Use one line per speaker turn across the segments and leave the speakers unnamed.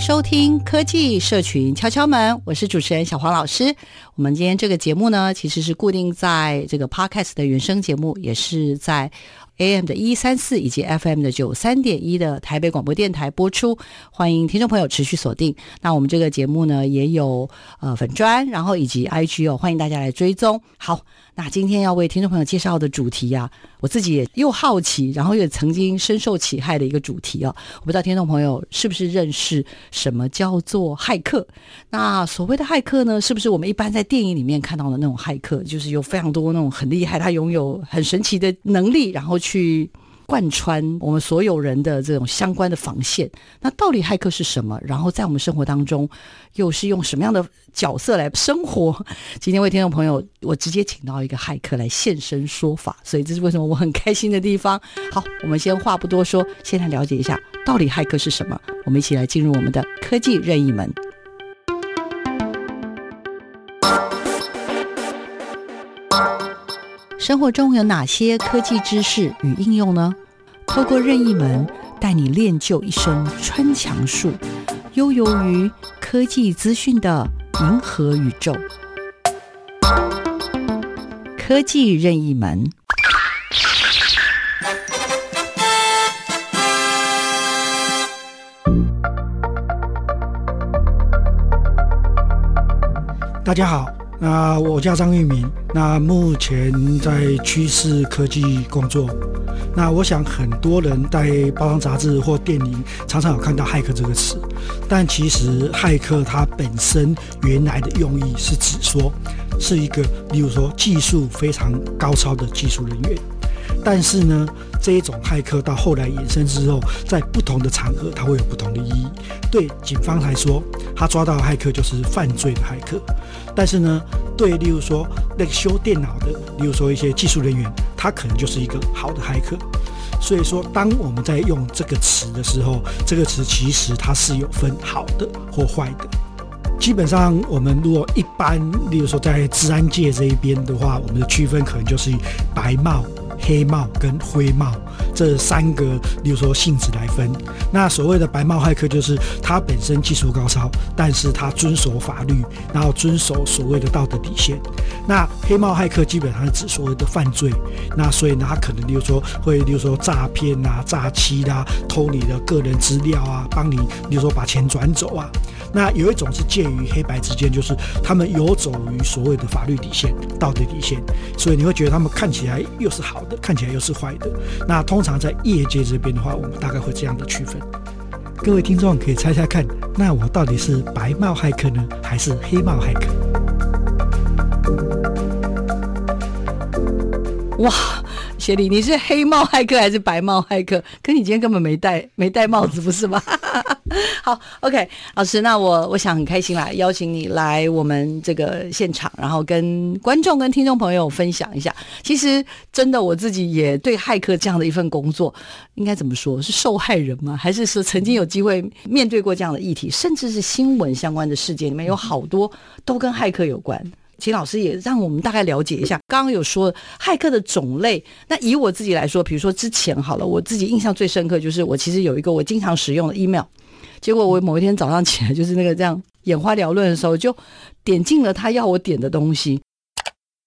收听科技社群敲敲门，我是主持人小黄老师。我们今天这个节目呢，其实是固定在这个 Podcast 的原声节目，也是在。AM 的一三四以及 FM 的九三点一的台北广播电台播出，欢迎听众朋友持续锁定。那我们这个节目呢，也有呃粉专，然后以及 IG 哦，欢迎大家来追踪。好。那今天要为听众朋友介绍的主题呀、啊，我自己也又好奇，然后又曾经深受其害的一个主题哦、我不知道听众朋友是不是认识什么叫做骇客？那所谓的骇客呢，是不是我们一般在电影里面看到的那种骇客？就是有非常多那种很厉害，他拥有很神奇的能力，然后去。贯穿我们所有人的这种相关的防线，那到底骇客是什么？然后在我们生活当中又是用什么样的角色来生活？今天为听众朋友，我直接请到一个骇客来现身说法，所以这是为什么我很开心的地方。好，我们先话不多说，先来了解一下到底骇客是什么。我们一起来进入我们的科技任意门。生活中有哪些科技知识与应用呢？透过任意门带你练就一身穿墙术，悠游于科技资讯的银河宇宙。科技任意门。
大家好。那我叫张玉明，那目前在趋势科技工作。那我想很多人在包装杂志或电影常常有看到骇客这个词，但其实骇客它本身原来的用意是指说是一个，例如说技术非常高超的技术人员。但是呢，这一种骇客到后来衍生之后，在不同的场合，它会有不同的意义。对警方来说，他抓到的骇客就是犯罪的骇客；但是呢，对，例如说那个修电脑的，例如说一些技术人员，他可能就是一个好的骇客。所以说，当我们在用这个词的时候，这个词其实它是有分好的或坏的。基本上，我们如果一般，例如说在治安界这一边的话，我们的区分可能就是白帽。黑帽跟灰帽这三个，例如说性质来分。那所谓的白帽骇客，就是他本身技术高超，但是他遵守法律，然后遵守所谓的道德底线。那黑帽骇客基本上是指所谓的犯罪。那所以呢，他可能例如说会，例如说诈骗啊、诈欺啦、啊、偷你的个人资料啊，帮你，例如说把钱转走啊。那有一种是介于黑白之间，就是他们游走于所谓的法律底线、道德底线，所以你会觉得他们看起来又是好看起来又是坏的。那通常在业界这边的话，我们大概会这样的区分。各位听众可以猜猜看，那我到底是白帽骇客呢，还是黑帽骇客？
哇！协理，你是黑帽骇客还是白帽骇客？可你今天根本没戴没戴帽子，不是吗？好，OK，老师，那我我想很开心啦，邀请你来我们这个现场，然后跟观众跟听众朋友分享一下。其实真的我自己也对骇客这样的一份工作，应该怎么说？是受害人吗？还是说曾经有机会面对过这样的议题，甚至是新闻相关的事件里面有好多都跟骇客有关？请老师也让我们大概了解一下，刚刚有说骇客的种类。那以我自己来说，比如说之前好了，我自己印象最深刻就是我其实有一个我经常使用的 email，结果我某一天早上起来就是那个这样眼花缭乱的时候，就点进了他要我点的东西。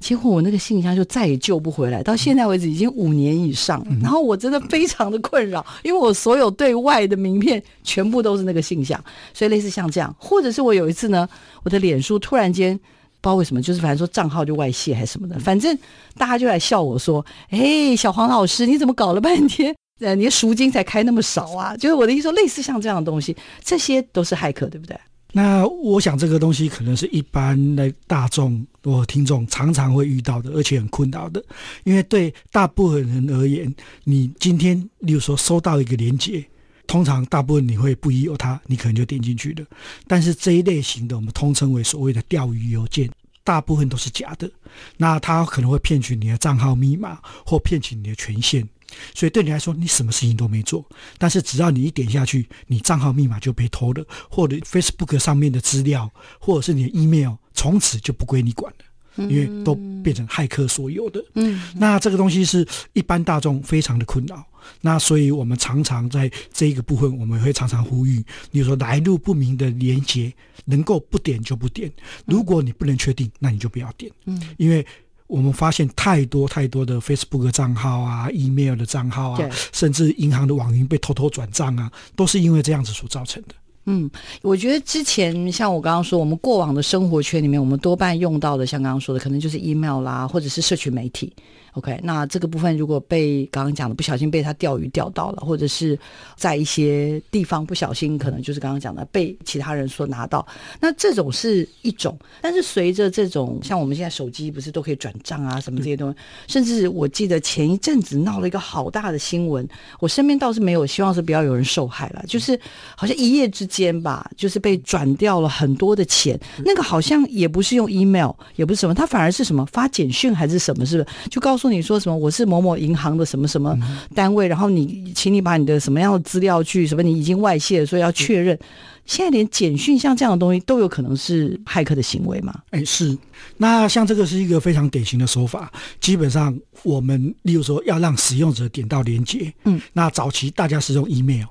结果我那个信箱就再也救不回来，到现在为止已经五年以上。然后我真的非常的困扰，因为我所有对外的名片全部都是那个信箱，所以类似像这样，或者是我有一次呢，我的脸书突然间不知道为什么，就是反正说账号就外泄还是什么的，反正大家就来笑我说：“哎，小黄老师，你怎么搞了半天，呃，你的赎金才开那么少啊？” 就是我的意思说，类似像这样的东西，这些都是骇客，对不对？
那我想这个东西可能是一般的大众或听众常常会遇到的，而且很困扰的。因为对大部分人而言，你今天例如说收到一个连接，通常大部分你会不疑有他，你可能就点进去了。但是这一类型的，我们通称为所谓的钓鱼邮件，大部分都是假的。那他可能会骗取你的账号密码，或骗取你的权限。所以对你来说，你什么事情都没做，但是只要你一点下去，你账号密码就被偷了，或者 Facebook 上面的资料，或者是你的 email，从此就不归你管了，因为都变成骇客所有的。嗯，那这个东西是一般大众非常的困扰。那所以我们常常在这一个部分，我们会常常呼吁，比如说来路不明的连接，能够不点就不点。如果你不能确定，那你就不要点。嗯，因为。我们发现太多太多的 Facebook 账号啊、email 的账号啊，甚至银行的网银被偷偷转账啊，都是因为这样子所造成的。
嗯，我觉得之前像我刚刚说，我们过往的生活圈里面，我们多半用到的，像刚刚说的，可能就是 email 啦，或者是社群媒体。OK，那这个部分如果被刚刚讲的不小心被他钓鱼钓到了，或者是在一些地方不小心，可能就是刚刚讲的被其他人所拿到，那这种是一种。但是随着这种像我们现在手机不是都可以转账啊什么这些东西，甚至我记得前一阵子闹了一个好大的新闻，我身边倒是没有，希望是不要有人受害了，就是好像一夜之间吧，就是被转掉了很多的钱，那个好像也不是用 email，也不是什么，他反而是什么发简讯还是什么，是不是就告。说你说什么？我是某某银行的什么什么单位，然后你，请你把你的什么样的资料去什么？你已经外泄了，所以要确认。现在连简讯像这样的东西都有可能是骇客的行为吗？
哎，是。那像这个是一个非常典型的手法。基本上，我们例如说要让使用者点到连接，嗯，那早期大家使用 email，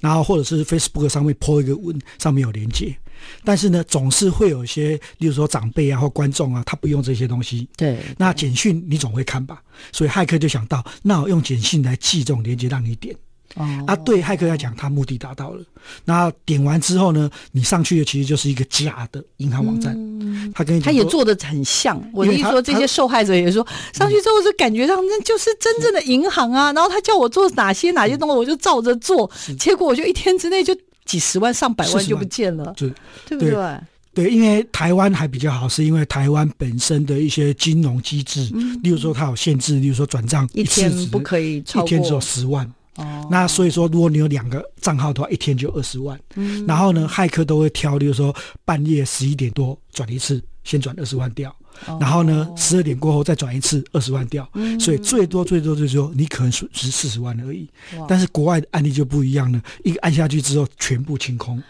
然后或者是 Facebook 上面 po 一个文，上面有连结。但是呢，总是会有一些，例如说长辈啊或观众啊，他不用这些东西。对，那简讯你总会看吧？所以骇客就想到，那我用简讯来寄这种链接让你点。哦，啊，对骇客来讲，他目的达到了。那点完之后呢，你上去的其实就是一个假的银行网站。嗯，他跟你他
也做的很像。我的意思说，这些受害者也说，上去之后就感觉上那就是真正的银行啊。然后他叫我做哪些哪些东西，我就照着做。结果我就一天之内就。几十万、上百万就不见了，对对不对？
对，因为台湾还比较好，是因为台湾本身的一些金融机制，嗯、例如说它有限制，例如说转账
一天不可以超过，
一天只有十万。哦，那所以说，如果你有两个账号的话，一天就二十万。嗯，然后呢，骇客都会挑，例如说半夜十一点多转一次，先转二十万掉。然后呢，十二点过后再转一次，二十万掉，嗯，所以最多最多就是说你可能损失四十万而已。但是国外的案例就不一样了，一个按下去之后全部清空，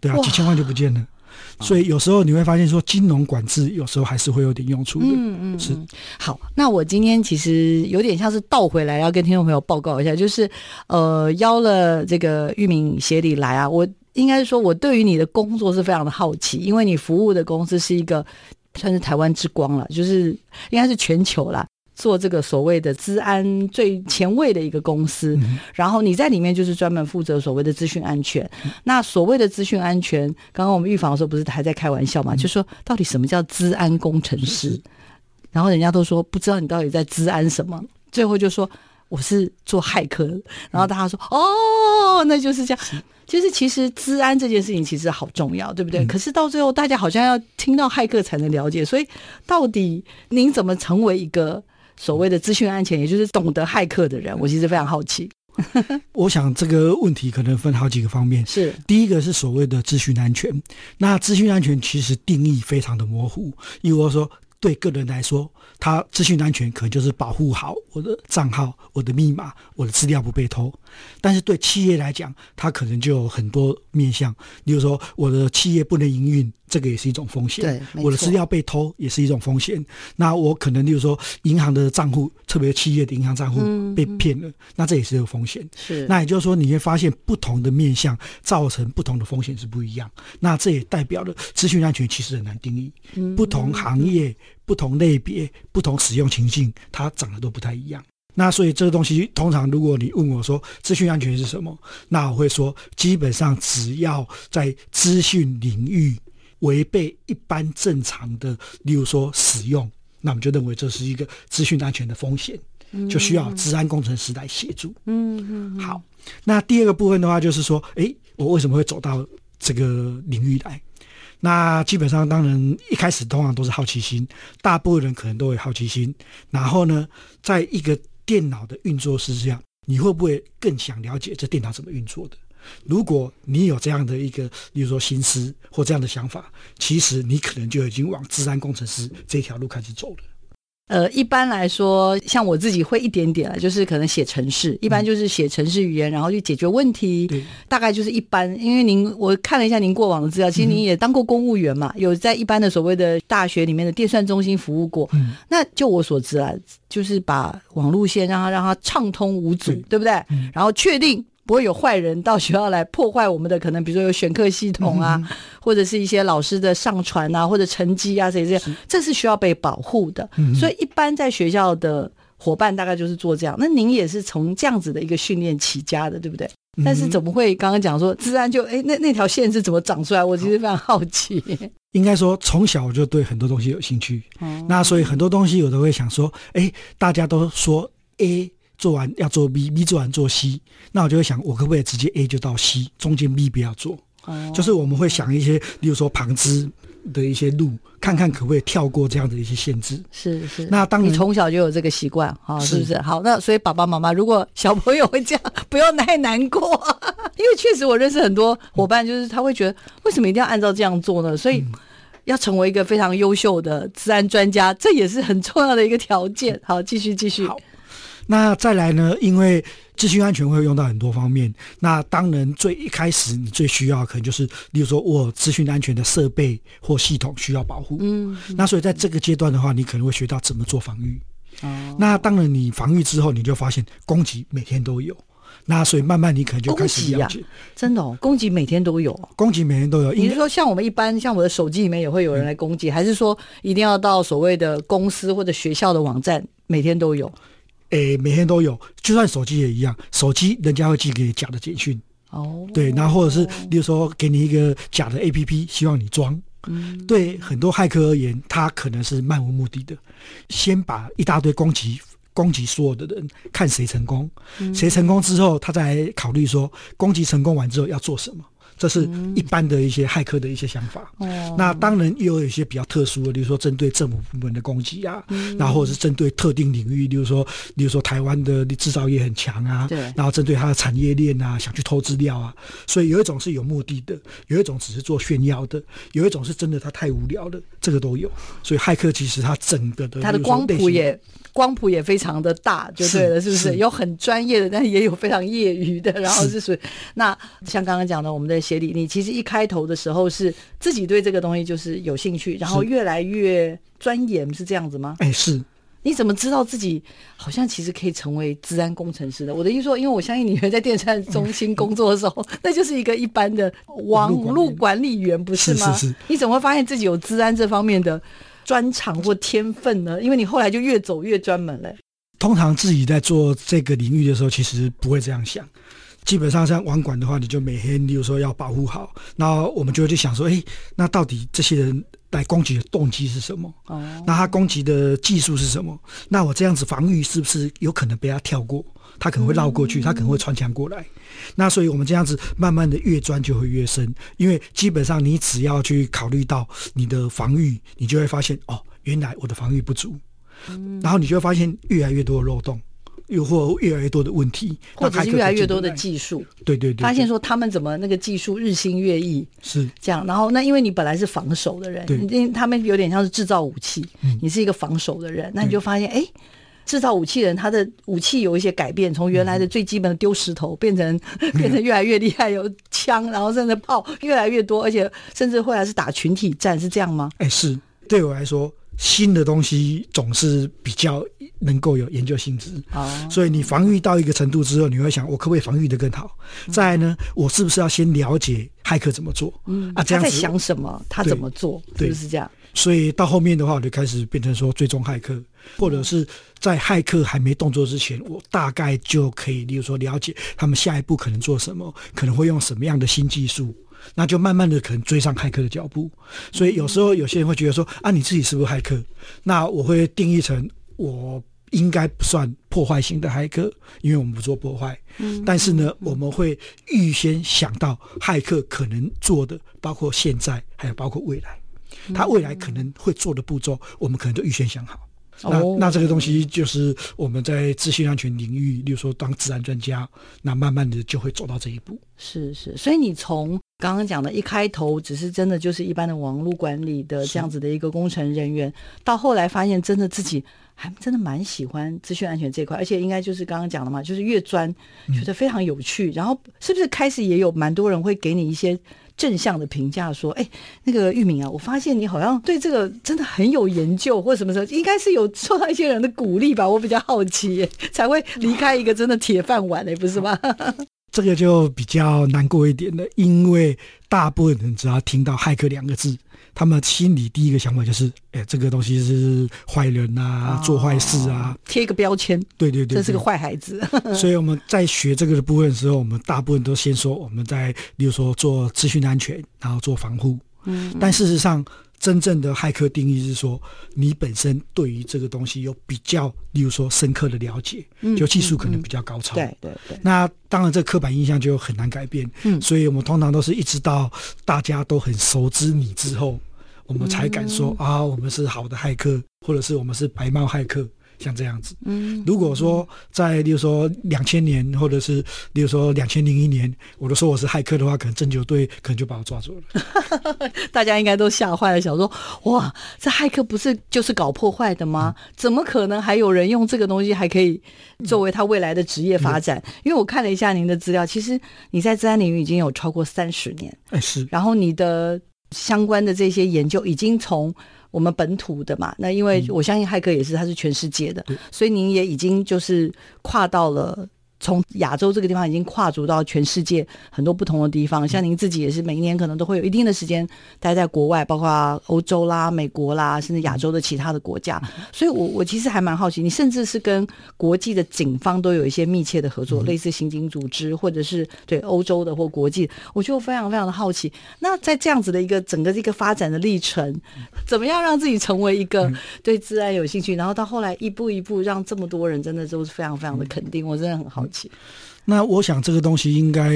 对啊，几千万就不见了。所以有时候你会发现说，金融管制有时候还是会有点用处的。嗯嗯，是。
好，那我今天其实有点像是倒回来要跟听众朋友报告一下，就是呃邀了这个玉敏协理来啊，我应该是说我对于你的工作是非常的好奇，因为你服务的公司是一个。算是台湾之光了，就是应该是全球啦，做这个所谓的资安最前卫的一个公司。嗯、然后你在里面就是专门负责所谓的资讯安全。嗯、那所谓的资讯安全，刚刚我们预防的时候不是还在开玩笑嘛？嗯、就说到底什么叫资安工程师？嗯、然后人家都说不知道你到底在资安什么，最后就说。我是做骇客的，然后大家说、嗯、哦，那就是这样。是就是其实治安这件事情其实好重要，对不对？嗯、可是到最后，大家好像要听到骇客才能了解。所以，到底您怎么成为一个所谓的资讯安全，也就是懂得骇客的人？我其实非常好奇。
我想这个问题可能分好几个方面。是第一个是所谓的资讯安全。那资讯安全其实定义非常的模糊，因为我说。对个人来说，他资讯安全可能就是保护好我的账号、我的密码、我的资料不被偷。但是对企业来讲，它可能就有很多面向。例如说，我的企业不能营运，这个也是一种风险。
对，
我的资料被偷也是一种风险。那我可能，例如说，银行的账户，特别企业的银行账户被骗了，嗯、那这也是一个风险。
是，
那也就是说，你会发现不同的面向造成不同的风险是不一样。那这也代表了资讯安全其实很难定义，嗯、不同行业、不同类别、不同使用情境，它长得都不太一样。那所以这个东西，通常如果你问我说资讯安全是什么，那我会说，基本上只要在资讯领域。违背一般正常的，例如说使用，那我们就认为这是一个资讯安全的风险，就需要治安工程师来协助。嗯嗯。好，那第二个部分的话，就是说，诶，我为什么会走到这个领域来？那基本上，当然一开始通常都是好奇心，大部分人可能都有好奇心。然后呢，在一个电脑的运作是这样，你会不会更想了解这电脑怎么运作的？如果你有这样的一个，比如说心思或这样的想法，其实你可能就已经往治安工程师这条路开始走了。
呃，一般来说，像我自己会一点点，就是可能写程式，一般就是写程式语言，然后去解决问题。对，大概就是一般。因为您我看了一下您过往的资料，其实您也当过公务员嘛，有在一般的所谓的大学里面的电算中心服务过。嗯，那就我所知啊，就是把网路线让它让它畅通无阻，对，对不对？嗯，然后确定。不会有坏人到学校来破坏我们的可能，比如说有选课系统啊，嗯、或者是一些老师的上传啊，或者成绩啊，这些，这是需要被保护的。嗯、所以一般在学校的伙伴大概就是做这样。那您也是从这样子的一个训练起家的，对不对？嗯、但是怎么会刚刚讲说自然就哎，那那条线是怎么长出来？我其实非常好奇。
应该说从小我就对很多东西有兴趣，嗯、那所以很多东西有的会想说，哎，大家都说 A。做完要做 B，B 做完做 C，那我就会想，我可不可以直接 A 就到 C，中间 B 不要做？哦，就是我们会想一些，例如说旁支的一些路，看看可不可以跳过这样的一些限制。是是。那当你
从小就有这个习惯，哈，是不是？好，那所以爸爸妈妈如果小朋友会这样，不要太难过，因为确实我认识很多伙伴，就是他会觉得，为什么一定要按照这样做呢？所以要成为一个非常优秀的治安专家，这也是很重要的一个条件。好，继续继续。好。
那再来呢？因为资讯安全会用到很多方面。那当然，最一开始你最需要可能就是，例如说我资讯安全的设备或系统需要保护。嗯。那所以在这个阶段的话，你可能会学到怎么做防御。哦。那当然，你防御之后，你就发现攻击每天都有。那所以慢慢你可能就开始了解。
真的哦，攻击每天都有。
攻击每天都有。
你是说像我们一般，像我的手机里面也会有人来攻击，还是说一定要到所谓的公司或者学校的网站每天都有？
诶，每天都有，就算手机也一样，手机人家会寄给假的简讯，哦，对，然后或者是，比如说给你一个假的 APP，希望你装，嗯，对很多骇客而言，他可能是漫无目的的，先把一大堆攻击攻击所有的人，看谁成功，谁成功之后，他再考虑说攻击成功完之后要做什么。这是一般的一些骇客的一些想法。嗯、那当然又有一些比较特殊的，比如说针对政府部门的攻击啊，嗯、然后或者是针对特定领域，比如说，比如说台湾的制造业很强啊，对，然后针对它的产业链啊，想去偷资料啊。所以有一种是有目的的，有一种只是做炫耀的，有一种是真的他太无聊了，这个都有。所以骇客其实他整个的它
的光谱也光谱也非常的大，就对了，是，是不是？是有很专业的，但是也有非常业余的，然后是属于是那像刚刚讲的我们的。协理，你其实一开头的时候是自己对这个东西就是有兴趣，然后越来越钻研，是这样子吗？
哎，是。
你怎么知道自己好像其实可以成为治安工程师的？我的意思说，因为我相信你在电算中心工作的时候，那就是一个一般的网络管理员，不是吗？是是是。你怎么会发现自己有治安这方面的专长或天分呢？因为你后来就越走越专门了。
通常自己在做这个领域的时候，其实不会这样想。基本上像网管的话，你就每天，比如说要保护好，那我们就会去想说，哎，那到底这些人来攻击的动机是什么？哦，那他攻击的技术是什么？那我这样子防御是不是有可能被他跳过？他可能会绕过去，嗯、他可能会穿墙过来。那所以我们这样子慢慢的越钻就会越深，因为基本上你只要去考虑到你的防御，你就会发现哦，原来我的防御不足，嗯、然后你就会发现越来越多的漏洞。又或越来越多的问题，
或者是越来越多的技术，
对对对，
发现说他们怎么那个技术日新月异，
是。
这样。然后那因为你本来是防守的人，因为他们有点像是制造武器，你是一个防守的人，那你就发现哎，制造武器人他的武器有一些改变，从原来的最基本的丢石头变成 变成越来越厉害，有枪，然后甚至炮越来越多，而且甚至后来是打群体战，是这样吗？
哎，是对我来说。新的东西总是比较能够有研究性质，哦，所以你防御到一个程度之后，你会想，我可不可以防御的更好？嗯、再来呢，我是不是要先了解骇客怎么做？嗯啊，这样子，他在
想什么？他怎么做？是不是这样？
所以到后面的话，我就开始变成说追踪骇客，或者是在骇客还没动作之前，我大概就可以，例如说了解他们下一步可能做什么，可能会用什么样的新技术。那就慢慢的可能追上骇客的脚步，所以有时候有些人会觉得说啊，你自己是不是骇客？那我会定义成我应该不算破坏型的骇客，因为我们不做破坏。嗯，但是呢，我们会预先想到骇客可能做的，包括现在，还有包括未来，他未来可能会做的步骤，我们可能都预先想好。那那这个东西就是我们在资讯安全领域，例如说当治安专家，那慢慢的就会走到这一步。
是是，所以你从刚刚讲的一开头，只是真的就是一般的网络管理的这样子的一个工程人员，到后来发现真的自己还真的蛮喜欢资讯安全这块，而且应该就是刚刚讲的嘛，就是越钻觉得非常有趣，嗯、然后是不是开始也有蛮多人会给你一些。正向的评价说：“哎，那个玉敏啊，我发现你好像对这个真的很有研究，或什么时候应该是有受到一些人的鼓励吧？我比较好奇，才会离开一个真的铁饭碗嘞，不是吗？”
这个就比较难过一点了，因为大部分人只要听到“骇客”两个字。他们心里第一个想法就是，哎，这个东西是坏人啊，哦、做坏事啊，
贴一个标签。
对对对，
这是个坏孩子。
所以我们在学这个的部分的时候，我们大部分都先说我们在，例如说做资讯安全，然后做防护。嗯，但事实上。真正的骇客定义是说，你本身对于这个东西有比较，例如说深刻的了解，就技术可能比较高超。
对对对。
那当然，这刻板印象就很难改变。嗯。所以我们通常都是一直到大家都很熟知你之后，我们才敢说啊，我们是好的骇客，或者是我们是白帽骇客。像这样子，嗯，如果说在，例如说两千年，或者是例如说两千零一年，我都说我是骇客的话，可能侦九队可能就把我抓住了。
大家应该都吓坏了，想说哇，这骇客不是就是搞破坏的吗？嗯、怎么可能还有人用这个东西还可以作为他未来的职业发展？嗯、因为我看了一下您的资料，其实你在资安领域已经有超过三十年，
哎是，
然后你的相关的这些研究已经从。我们本土的嘛，那因为我相信骇客也是，他是全世界的，嗯、所以您也已经就是跨到了。从亚洲这个地方已经跨足到全世界很多不同的地方，像您自己也是每一年可能都会有一定的时间待在国外，包括欧洲啦、美国啦，甚至亚洲的其他的国家。所以我，我我其实还蛮好奇，你甚至是跟国际的警方都有一些密切的合作，类似刑警组织，或者是对欧洲的或国际。我就非常非常的好奇，那在这样子的一个整个这个发展的历程，怎么样让自己成为一个对自然有兴趣，然后到后来一步一步让这么多人真的都是非常非常的肯定，我真的很好奇。
那我想这个东西应该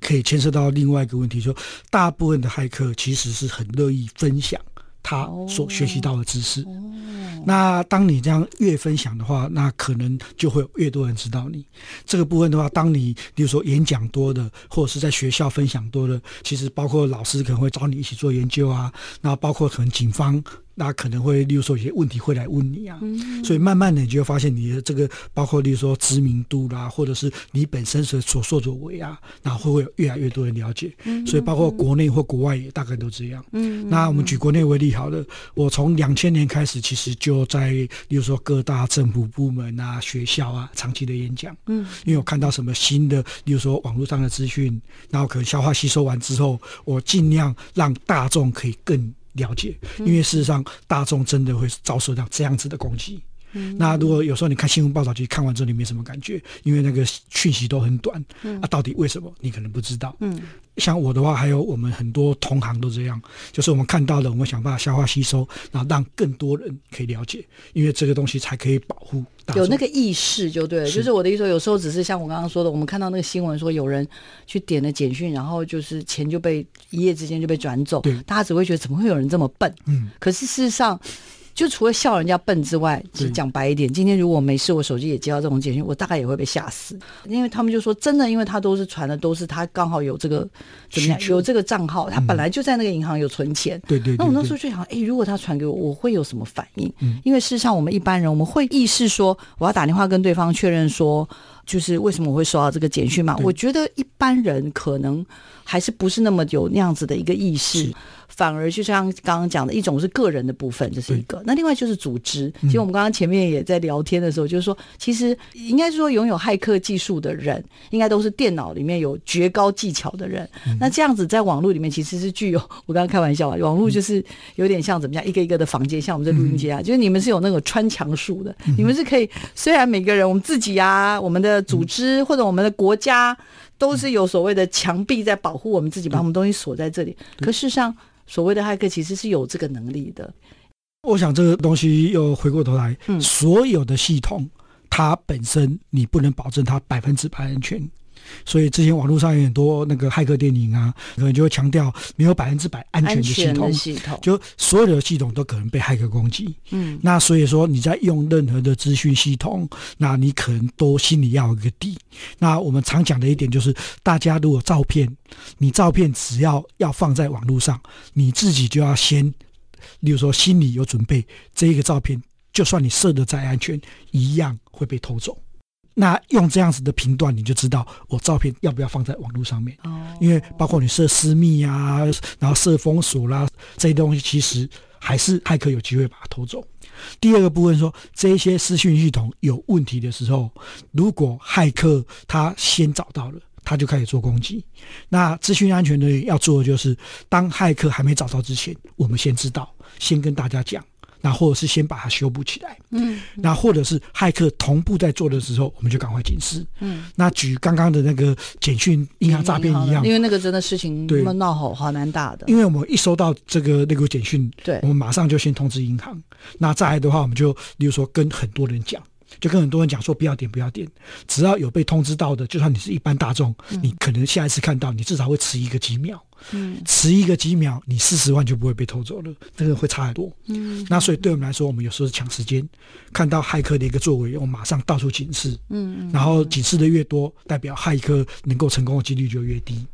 可以牵涉到另外一个问题，就大部分的骇客其实是很乐意分享他所学习到的知识。那当你这样越分享的话，那可能就会有越多人知道你这个部分的话。当你比如说演讲多的，或者是在学校分享多的，其实包括老师可能会找你一起做研究啊，那包括可能警方。那可能会，例如说有些问题会来问你啊，嗯、所以慢慢的你就会发现你的这个，包括例如说知名度啦，或者是你本身所所作所为啊，然后会会有越来越多人了解。嗯、所以包括国内或国外也大概都这样。嗯，那我们举国内为例好了，我从两千年开始，其实就在例如说各大政府部门啊、学校啊长期的演讲。嗯，因为我看到什么新的，例如说网络上的资讯，然后可能消化吸收完之后，我尽量让大众可以更。了解，因为事实上大众真的会遭受到这样子的攻击。嗯、那如果有时候你看新闻报道，其实看完之后你没什么感觉，因为那个讯息都很短。嗯、啊，到底为什么你可能不知道？嗯，像我的话，还有我们很多同行都这样，就是我们看到了，我们想办法消化吸收，然后让更多人可以了解，因为这个东西才可以保护。
有那个意识就对了，是就是我的意思说，有时候只是像我刚刚说的，我们看到那个新闻说有人去点了简讯，然后就是钱就被一夜之间就被转走，对，大家只会觉得怎么会有人这么笨？嗯，可是事实上。就除了笑人家笨之外，
对
讲白一点，今天如果没事，我手机也接到这种简讯，我大概也会被吓死。因为他们就说真的，因为他都是传的都是他刚好有这个怎么样，有这个账号，他本来就在那个银行有存钱。
对对。
那我那时候就想，哎，如果他传给我，我会有什么反应？
嗯。
因为事实上，我们一般人我们会意识说，我要打电话跟对方确认说，就是为什么我会收到这个简讯嘛？我觉得一般人可能还是不是那么有那样子的一个意识。反而就像刚刚讲的，一种是个人的部分，这是一个。那另外就是组织。其实我们刚刚前面也在聊天的时候，就是说，其实应该是说，拥有骇客技术的人，应该都是电脑里面有绝高技巧的人。那这样子在网络里面，其实是具有，我刚刚开玩笑啊，网络就是有点像怎么样，一个一个的房间，像我们这录音间啊，就是你们是有那个穿墙术的，你们是可以，虽然每个人我们自己啊，我们的组织或者我们的国家都是有所谓的墙壁在保护我们自己，把我们东西锁在这里，可事实上。所谓的骇客其实是有这个能力的。
我想这个东西又回过头来，
嗯，
所有的系统它本身你不能保证它百分之百安全。所以之前网络上有很多那个骇客电影啊，可能就会强调没有百分之百安全的系统，
系统
就所有的系统都可能被骇客攻击。
嗯，
那所以说你在用任何的资讯系统，那你可能都心里要有一个底。那我们常讲的一点就是，大家如果照片，你照片只要要放在网络上，你自己就要先，例如说心里有准备，这一个照片就算你设的再安全，一样会被偷走。那用这样子的评断，你就知道我照片要不要放在网络上面。哦，因为包括你设私密啊，然后设封锁啦，这些东西其实还是骇客有机会把它偷走。第二个部分说，这些资讯系统有问题的时候，如果骇客他先找到了，他就开始做攻击。那资讯安全的要做的就是，当骇客还没找到之前，我们先知道，先跟大家讲。那或者是先把它修补起来，嗯，那或者是骇客同步在做的时候，我们就赶快警示，嗯。那举刚刚的那个简讯银行诈骗一样，
因为那个真的事情那么闹好好难打的。
因为我们一收到这个那个简讯，
对，
我们马上就先通知银行。那再来的话，我们就比如说跟很多人讲。就跟很多人讲说不要点不要点，只要有被通知到的，就算你是一般大众，嗯、你可能下一次看到，你至少会迟一个几秒，嗯，迟一个几秒，你四十万就不会被偷走了，这个会差很多，嗯，那所以对我们来说，我们有时候是抢时间，看到骇客的一个作为，我们马上到处警示，嗯，然后警示的越多，代表骇客能够成功的几率就越低。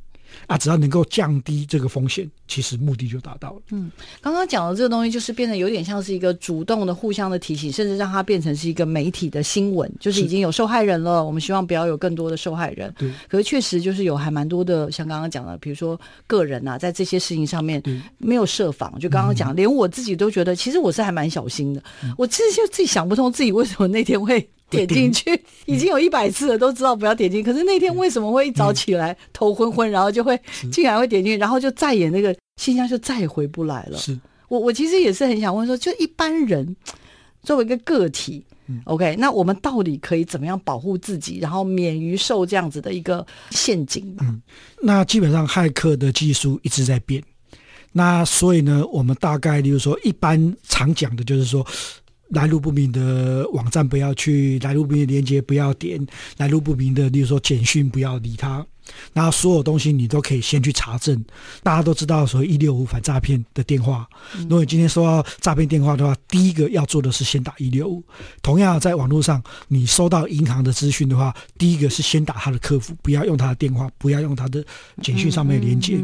啊，只要能够降低这个风险，其实目的就达到了。
嗯，刚刚讲的这个东西，就是变得有点像是一个主动的、互相的提醒，甚至让它变成是一个媒体的新闻，就是已经有受害人了。我们希望不要有更多的受害人。
对。
可是确实就是有还蛮多的，像刚刚讲的，比如说个人啊，在这些事情上面没有设防。就刚刚讲，连我自己都觉得，其实我是还蛮小心的。嗯、我其实就自己想不通，自己为什么那天会。点进去已经有一百次了，都知道不要点进。可是那天为什么会一早起来头昏昏，然后就会竟然会点进去，然后就再也那个信箱就再也回不来了。
是
我我其实也是很想问说，就一般人作为一个个体，OK，那我们到底可以怎么样保护自己，然后免于受这样子的一个陷阱？
嗯，那基本上骇客的技术一直在变，那所以呢，我们大概例如说一般常讲的就是说。来路不明的网站不要去，来路不明的链接不要点，来路不明的，例如说简讯不要理他。然后所有东西你都可以先去查证。大家都知道说一六五反诈骗的电话，如果你今天收到诈骗电话的话，第一个要做的是先打一六五。同样在网络上，你收到银行的资讯的话，第一个是先打他的客服，不要用他的电话，不要用他的简讯上面的连接。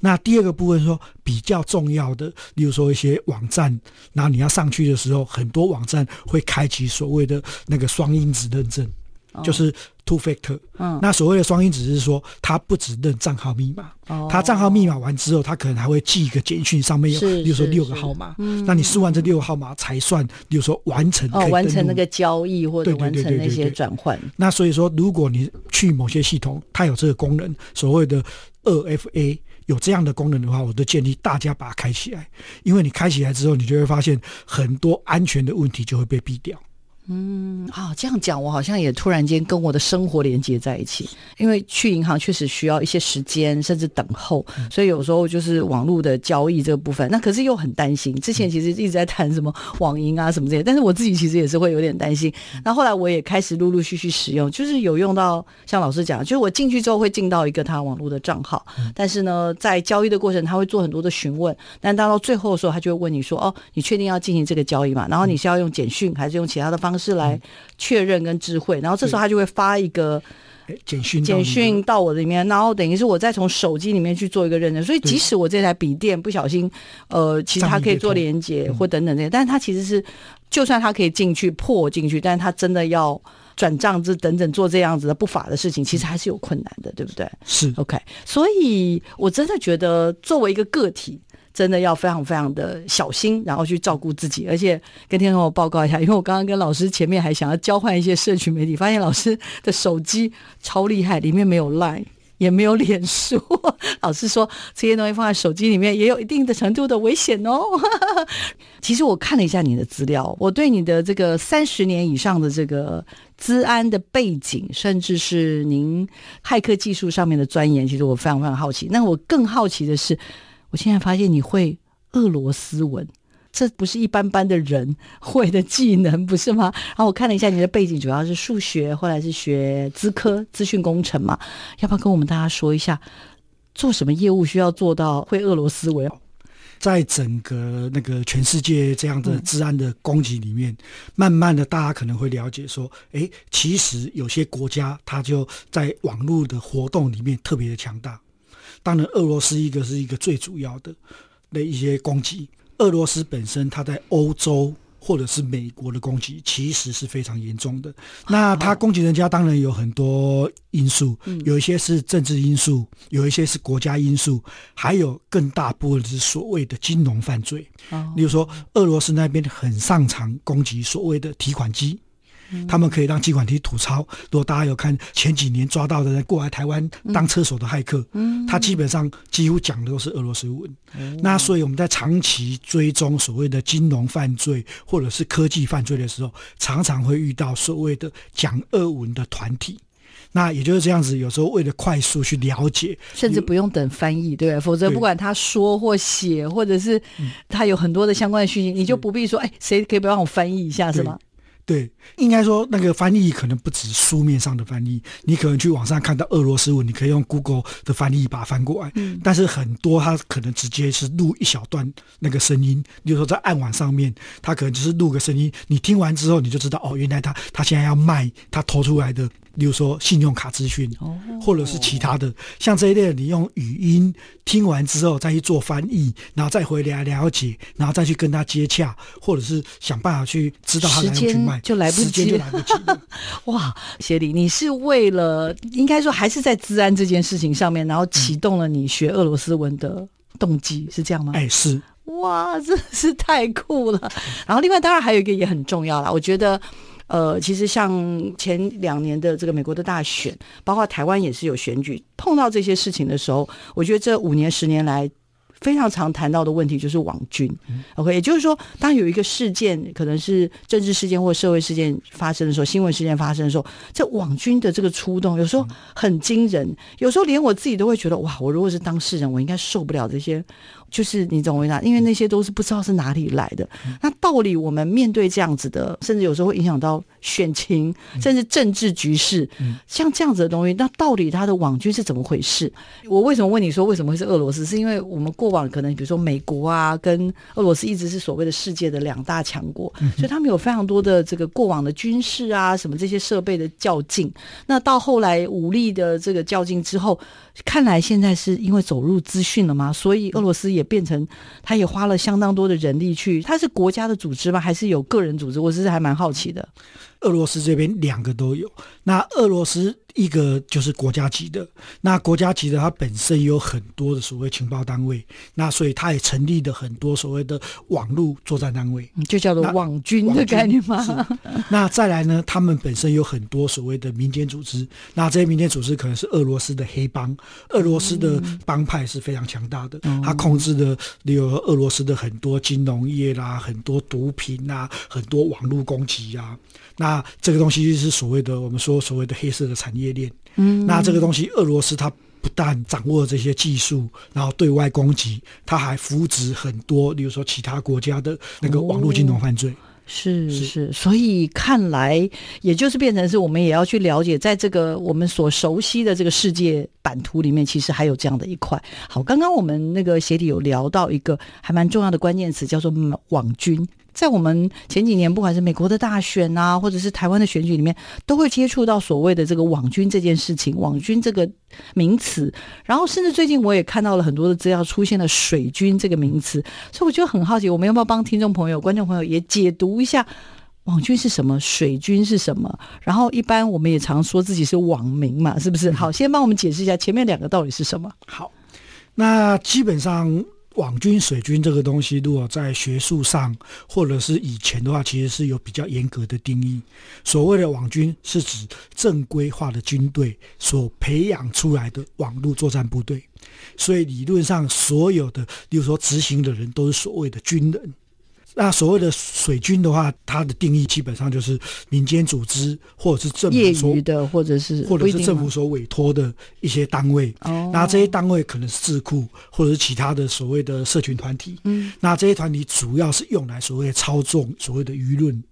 那第二个部分说比较重要的，例如说一些网站，然后你要上去的时候，很多网站会开启所谓的那个双因子认证。就是 two factor，嗯，那所谓的双因子是说，他不只认账号密码，哦，他账号密码完之后，他可能还会寄一个简讯，上面有，比如说六个号码，嗯，那你输完这六个号码才算，比如说完成，
哦，完成那个交易或者完成那些转换。
那所以说，如果你去某些系统，它有这个功能，所谓的二 FA 有这样的功能的话，我都建议大家把它开起来，因为你开起来之后，你就会发现很多安全的问题就会被避掉。
嗯，啊，这样讲，我好像也突然间跟我的生活连接在一起。因为去银行确实需要一些时间，甚至等候，所以有时候就是网络的交易这个部分。那可是又很担心，之前其实一直在谈什么网银啊什么这些，但是我自己其实也是会有点担心。那后来我也开始陆陆续续使用，就是有用到像老师讲，就是我进去之后会进到一个他网络的账号，但是呢，在交易的过程他会做很多的询问，但到到最后的时候，他就会问你说：“哦，你确定要进行这个交易吗？然后你是要用简讯还是用其他的方式？”是来确认跟知会，然后这时候他就会发一个
简讯
简讯到我里面，然后等于是我再从手机里面去做一个认证。所以即使我这台笔电不小心，呃，其实它可以做连接或等等这些，但是它其实是就算它可以进去破进去，但是它真的要转账这等等做这样子的不法的事情，其实还是有困难的，对不对？
是
OK。所以我真的觉得作为一个个体。真的要非常非常的小心，然后去照顾自己，而且跟听众朋友报告一下，因为我刚刚跟老师前面还想要交换一些社群媒体，发现老师的手机超厉害，里面没有 Line，也没有脸书。老师说这些东西放在手机里面也有一定的程度的危险哦。其实我看了一下你的资料，我对你的这个三十年以上的这个资安的背景，甚至是您骇客技术上面的钻研，其实我非常非常好奇。那我更好奇的是。我现在发现你会俄罗斯文，这不是一般般的人会的技能，不是吗？然后我看了一下你的背景，主要是数学，后来是学资科、资讯工程嘛。要不要跟我们大家说一下，做什么业务需要做到会俄罗斯文？
在整个那个全世界这样的治安的攻击里面，嗯、慢慢的大家可能会了解说，哎，其实有些国家它就在网络的活动里面特别的强大。当然，俄罗斯一个是一个最主要的的一些攻击。俄罗斯本身，它在欧洲或者是美国的攻击，其实是非常严重的。那它攻击人家，当然有很多因素，有一些是政治因素，有一些是国家因素，还有更大部分是所谓的金融犯罪。例如说，俄罗斯那边很擅长攻击所谓的提款机。他们可以让提款机吐槽。如果大家有看前几年抓到的人过来台湾当车手的骇客，他基本上几乎讲的都是俄罗斯文。那所以我们在长期追踪所谓的金融犯罪或者是科技犯罪的时候，常常会遇到所谓的讲俄文的团体。那也就是这样子，有时候为了快速去了解，
甚至不用等翻译，对吧？否则不管他说或写，或者是他有很多的相关的讯息，你就不必说，哎，谁可以帮我翻译一下，是吗？
对，应该说那个翻译可能不止书面上的翻译，你可能去网上看到俄罗斯文，你可以用 Google 的翻译把它翻过来。嗯，但是很多它可能直接是录一小段那个声音，比如说在暗网上面，它可能就是录个声音，你听完之后你就知道哦，原来他他现在要卖他偷出来的。比如说信用卡资讯，或者是其他的，像这一类，你用语音听完之后再去做翻译，然后再回来了解，然后再去跟他接洽，或者是想办法去知道他来龙去脉，
就来不及，时间就来不及。哇，协理，你是为了应该说还是在治安这件事情上面，然后启动了你学俄罗斯文的动机，是这样吗？
哎，是。
哇，真是太酷了。然后另外当然还有一个也很重要啦，我觉得。呃，其实像前两年的这个美国的大选，包括台湾也是有选举，碰到这些事情的时候，我觉得这五年十年来非常常谈到的问题就是网军。OK，也就是说，当有一个事件，可能是政治事件或社会事件发生的时候，新闻事件发生的时候，这网军的这个出动，有时候很惊人，有时候连我自己都会觉得，哇，我如果是当事人，我应该受不了这些。就是你懂我意思，因为那些都是不知道是哪里来的。那道理我们面对这样子的，甚至有时候会影响到选情，甚至政治局势，像这样子的东西，那到底它的网军是怎么回事？我为什么问你说为什么会是俄罗斯？是因为我们过往可能比如说美国啊，跟俄罗斯一直是所谓的世界的两大强国，所以他们有非常多的这个过往的军事啊什么这些设备的较劲。那到后来武力的这个较劲之后，看来现在是因为走入资讯了吗？所以俄罗斯也。也变成，他也花了相当多的人力去，他是国家的组织吗？还是有个人组织？我其实还蛮好奇的。
俄罗斯这边两个都有。那俄罗斯一个就是国家级的，那国家级的它本身有很多的所谓情报单位，那所以它也成立了很多所谓的网络作战单位，
就叫做网军的概念吗？
那再来呢，他们本身有很多所谓的民间组织，那这些民间组织可能是俄罗斯的黑帮，俄罗斯的帮派是非常强大的，它控制的例如俄罗斯的很多金融业啦，很多毒品啊，很多网络攻击啊。那这个东西是所谓的我们说所谓的黑色的产业链。嗯，那这个东西，俄罗斯它不但掌握了这些技术，然后对外攻击，它还扶植很多，例如说其他国家的那个网络金融犯罪。哦
是是，所以看来，也就是变成是我们也要去了解，在这个我们所熟悉的这个世界版图里面，其实还有这样的一块。好，刚刚我们那个鞋底有聊到一个还蛮重要的关键词，叫做网军。在我们前几年，不管是美国的大选啊，或者是台湾的选举里面，都会接触到所谓的这个网军这件事情，网军这个名词。然后，甚至最近我也看到了很多的资料，出现了水军这个名词。所以，我就很好奇，我们要不要帮听众朋友、观众朋友也解读一下网军是什么，水军是什么？然后，一般我们也常说自己是网民嘛，是不是？好，先帮我们解释一下前面两个到底是什么。
好，那基本上。网军、水军这个东西，如果在学术上或者是以前的话，其实是有比较严格的定义。所谓的网军，是指正规化的军队所培养出来的网络作战部队。所以理论上，所有的，例如说执行的人，都是所谓的军人。那所谓的水军的话，它的定义基本上就是民间组织或者是政府
业余的，或者是
或者是政府所委托的一些单位。哦，那这些单位可能是智库或者是其他的所谓的社群团体。嗯，那这些团体主要是用来所谓操纵所谓的舆论。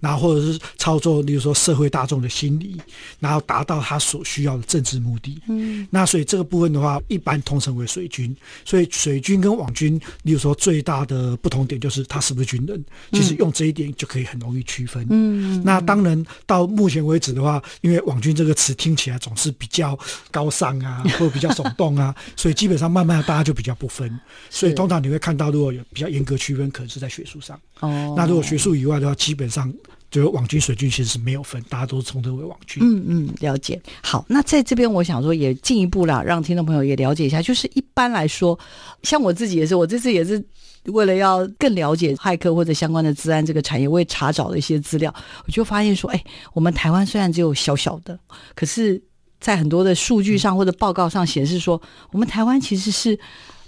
然后或者是操作，例如说社会大众的心理，然后达到他所需要的政治目的。嗯，那所以这个部分的话，一般通称为水军。所以水军跟网军，例如说最大的不同点就是他是不是军人。其实用这一点就可以很容易区分。嗯，那当然到目前为止的话，因为网军这个词听起来总是比较高尚啊，或比较耸动啊，所以基本上慢慢的大家就比较不分。所以通常你会看到，如果有比较严格区分，可能是在学术上。哦，那如果学术以外的话，基本上。就是网军、水军其实是没有分，大家都称之为网军。
嗯嗯，了解。好，那在这边我想说，也进一步啦，让听众朋友也了解一下。就是一般来说，像我自己也是，我这次也是为了要更了解骇客或者相关的治安这个产业，我也查找了一些资料，我就发现说，哎，我们台湾虽然只有小小的，可是在很多的数据上或者报告上显示说，我们台湾其实是。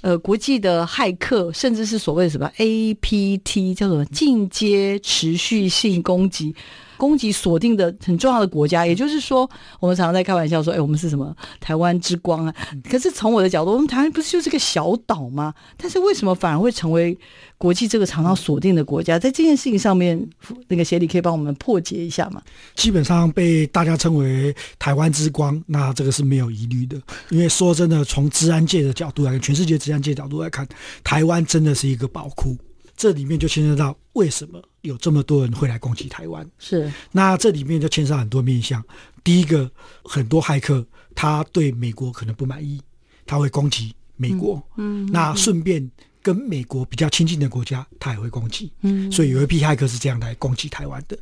呃，国际的骇客，甚至是所谓的什么 APT，叫做进阶持续性攻击。攻击锁定的很重要的国家，也就是说，我们常常在开玩笑说，哎，我们是什么台湾之光啊？可是从我的角度，我们台湾不是就是个小岛吗？但是为什么反而会成为国际这个常常锁定的国家？在这件事情上面，那个协理可以帮我们破解一下吗？
基本上被大家称为台湾之光，那这个是没有疑虑的。因为说真的，从治安界的角度来看，全世界治安界角度来看，台湾真的是一个宝库。这里面就牵涉到为什么有这么多人会来攻击台湾？
是，
那这里面就牵涉很多面向。第一个，很多骇客他对美国可能不满意，他会攻击美国。嗯，嗯，那顺便跟美国比较亲近的国家，他也会攻击。嗯，所以有一批骇客是这样来攻击台湾的。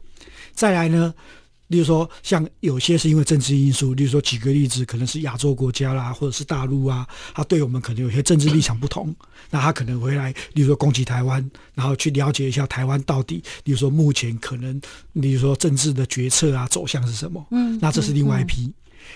再来呢？例如说，像有些是因为政治因素，例如说举个例子，可能是亚洲国家啦，或者是大陆啊，他对我们可能有些政治立场不同，那他可能回来，例如说攻击台湾，然后去了解一下台湾到底，例如说目前可能，例如说政治的决策啊走向是什么，嗯，那这是另外一批。嗯嗯、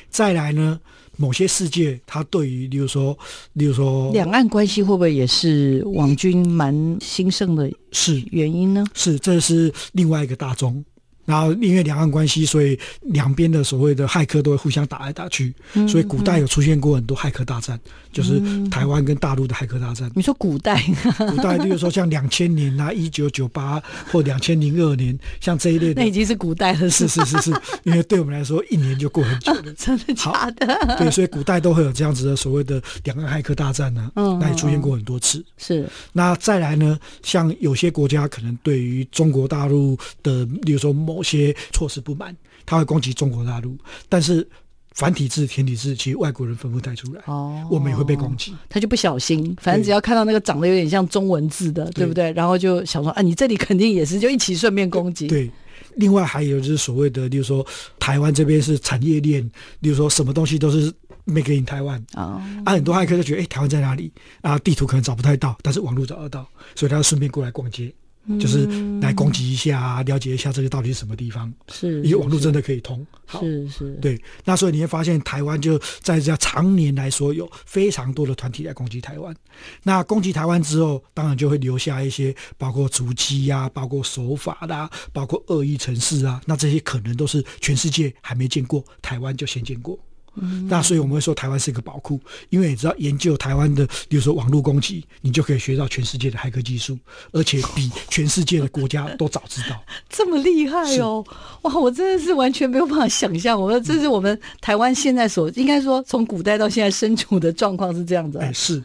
再来呢，某些世界，他对于，例如说，例如说，
两岸关系会不会也是网军蛮兴盛的？是原因呢？
是，这是另外一个大宗。然后因为两岸关系，所以两边的所谓的骇客都会互相打来打去，嗯、所以古代有出现过很多骇客大战，嗯、就是台湾跟大陆的骇客大战。
你说古代？
古代，比如说像两千年啊，一九九八或两千零二年，像这一类的，
那已经是古代了。
是是是是，因为对我们来说，一年就过很久了。啊、
真的假的？
对，所以古代都会有这样子的所谓的两岸骇客大战呢、啊，嗯、那也出现过很多次。
是。
那再来呢？像有些国家可能对于中国大陆的，比如说某些措施不满，他会攻击中国大陆，但是繁体字、简体字，其实外国人分不太出来。哦，我们也会被攻击。
他就不小心，反正只要看到那个长得有点像中文字的，对，对不对？然后就想说啊，你这里肯定也是，就一起顺便攻击。
对。另外还有就是所谓的，例如说台湾这边是产业链，例如说什么东西都是 Make in 台湾啊，啊，很多骇客就觉得，哎、欸，台湾在哪里？啊，地图可能找不太到，但是网络找得到，所以他要顺便过来逛街。就是来攻击一下，了解一下这个到底是什么地方。是，因为网络真的可以通。
是是。
对，那所以你会发现，台湾就在这常年来说，有非常多的团体来攻击台湾。那攻击台湾之后，当然就会留下一些，包括足迹呀，包括手法啦，包括恶意城市啊。那这些可能都是全世界还没见过，台湾就先见过。嗯、那所以我们会说台湾是一个宝库，因为你知道研究台湾的，比如说网络攻击，你就可以学到全世界的骇客技术，而且比全世界的国家都早知道。
这么厉害哦！哇，我真的是完全没有办法想象。我说这是我们台湾现在所应该说从古代到现在身处的状况是这样子。
哎，是。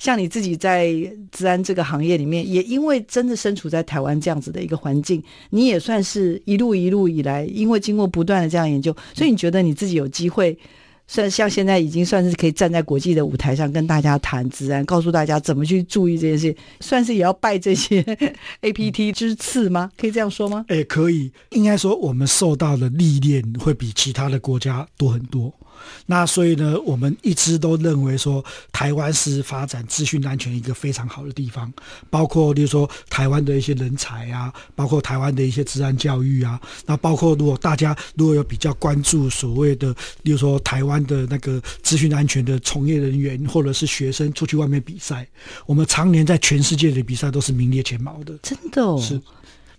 像你自己在治安这个行业里面，也因为真的身处在台湾这样子的一个环境，你也算是一路一路以来，因为经过不断的这样研究，所以你觉得你自己有机会。算像现在已经算是可以站在国际的舞台上跟大家谈资安，告诉大家怎么去注意这件事，算是也要拜这些 APT 之赐吗？可以这样说吗？
哎、欸，可以，应该说我们受到的历练会比其他的国家多很多。那所以呢，我们一直都认为说，台湾是发展资讯安全一个非常好的地方，包括例如说台湾的一些人才啊，包括台湾的一些治安教育啊，那包括如果大家如果有比较关注所谓的，例如说台湾的那个资讯安全的从业人员或者是学生出去外面比赛，我们常年在全世界的比赛都是名列前茅的，
真的哦，
是。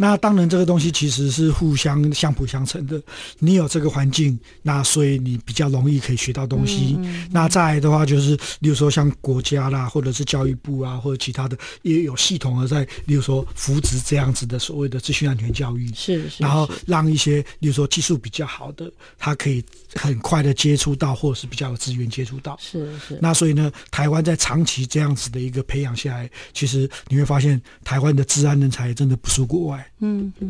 那当然，这个东西其实是互相相辅相成的。你有这个环境，那所以你比较容易可以学到东西。嗯嗯、那再来的话，就是例如说像国家啦，或者是教育部啊，或者其他的，也有系统的在，例如说扶植这样子的所谓的资讯安全教育。
是，是。
然后让一些，例如说技术比较好的，他可以很快的接触到，或者是比较有资源接触到。
是是。
那所以呢，台湾在长期这样子的一个培养下来，其实你会发现，台湾的治安人才真的不输国外。
嗯嗯，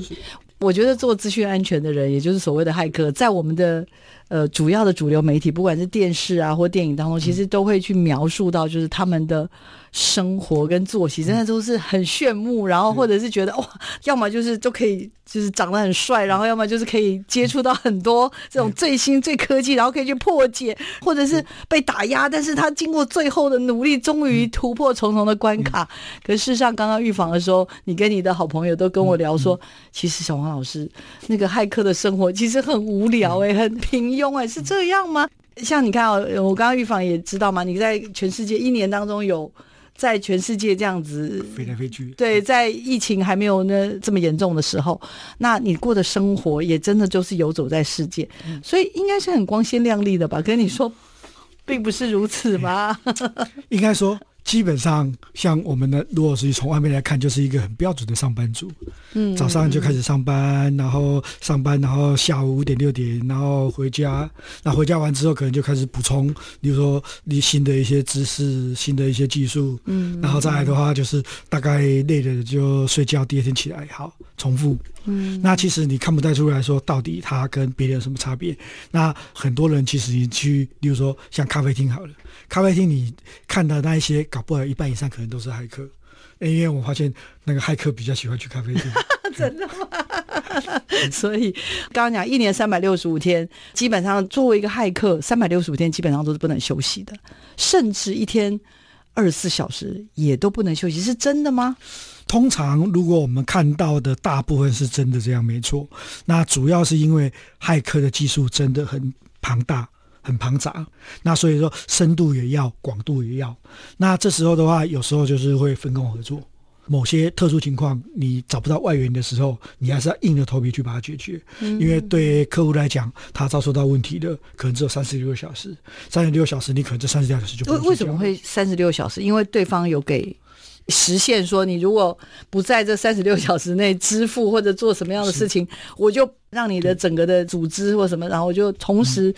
我觉得做资讯安全的人，也就是所谓的骇客，在我们的呃主要的主流媒体，不管是电视啊或电影当中，其实都会去描述到，就是他们的。生活跟作息真的都是很炫目，然后或者是觉得哇，要么就是都可以就是长得很帅，然后要么就是可以接触到很多这种最新最科技，然后可以去破解，或者是被打压，但是他经过最后的努力，终于突破重重的关卡。可是事实上，刚刚预防的时候，你跟你的好朋友都跟我聊说，其实小黄老师那个骇客的生活其实很无聊哎，很平庸哎，是这样吗？像你看哦，我刚刚预防也知道嘛，你在全世界一年当中有。在全世界这样子
飞来飞去，
对，在疫情还没有那这么严重的时候，那你过的生活也真的就是游走在世界，嗯、所以应该是很光鲜亮丽的吧？跟你说，并不是如此吧？
应该说。基本上，像我们的，如果是从外面来看，就是一个很标准的上班族。嗯，早上就开始上班，然后上班，然后下午五点六点，然后回家。那回家完之后，可能就开始补充，比如说你新的一些知识、新的一些技术。嗯，然后再来的话，就是大概累了就睡觉，第二天起来好重复。嗯，那其实你看不太出来说，到底他跟别人有什么差别。那很多人其实你去，例如说像咖啡厅好了。咖啡厅，你看的那一些，搞不好一半以上可能都是骇客，因为我发现那个骇客比较喜欢去咖啡厅。
真的吗？所以刚刚讲一年三百六十五天，基本上作为一个骇客，三百六十五天基本上都是不能休息的，甚至一天二十四小时也都不能休息，是真的吗？
通常如果我们看到的大部分是真的这样，没错。那主要是因为骇客的技术真的很庞大。很庞杂，那所以说深度也要，广度也要。那这时候的话，有时候就是会分工合作。某些特殊情况，你找不到外援的时候，你还是要硬着头皮去把它解决。嗯、因为对客户来讲，他遭受到问题的可能只有三十六个小时，三十六小时，你可能这三十六小时就不。
为为什么会三十六小时？因为对方有给时限，说你如果不在这三十六 小时内支付或者做什么样的事情，我就。让你的整个的组织或什么，然后我就同时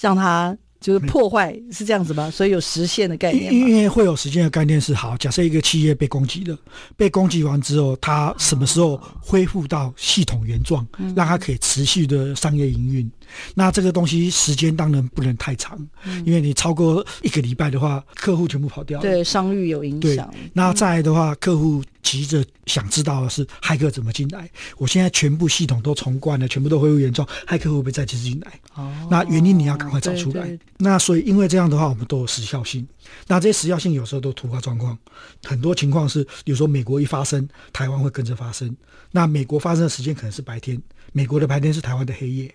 让它就是破坏，是这样子吗？所以有实现的概念。
因为会有时间的概念是好。假设一个企业被攻击了，被攻击完之后，它什么时候恢复到系统原状，让它可以持续的商业营运？那这个东西时间当然不能太长，嗯、因为你超过一个礼拜的话，客户全部跑掉了，
对，商誉有影响。
那再来的话，嗯、客户急着想知道的是骇客怎么进来。我现在全部系统都重灌了，全部都恢复原状，骇客会不会再次进来？哦，那原因你要赶快找出来。对对对，那所以因为这样的话，我们都有时效性。那这些时效性有时候都突发状况，很多情况是，比如说美国一发生，台湾会跟着发生。那美国发生的时间可能是白天，美国的白天是台湾的黑夜。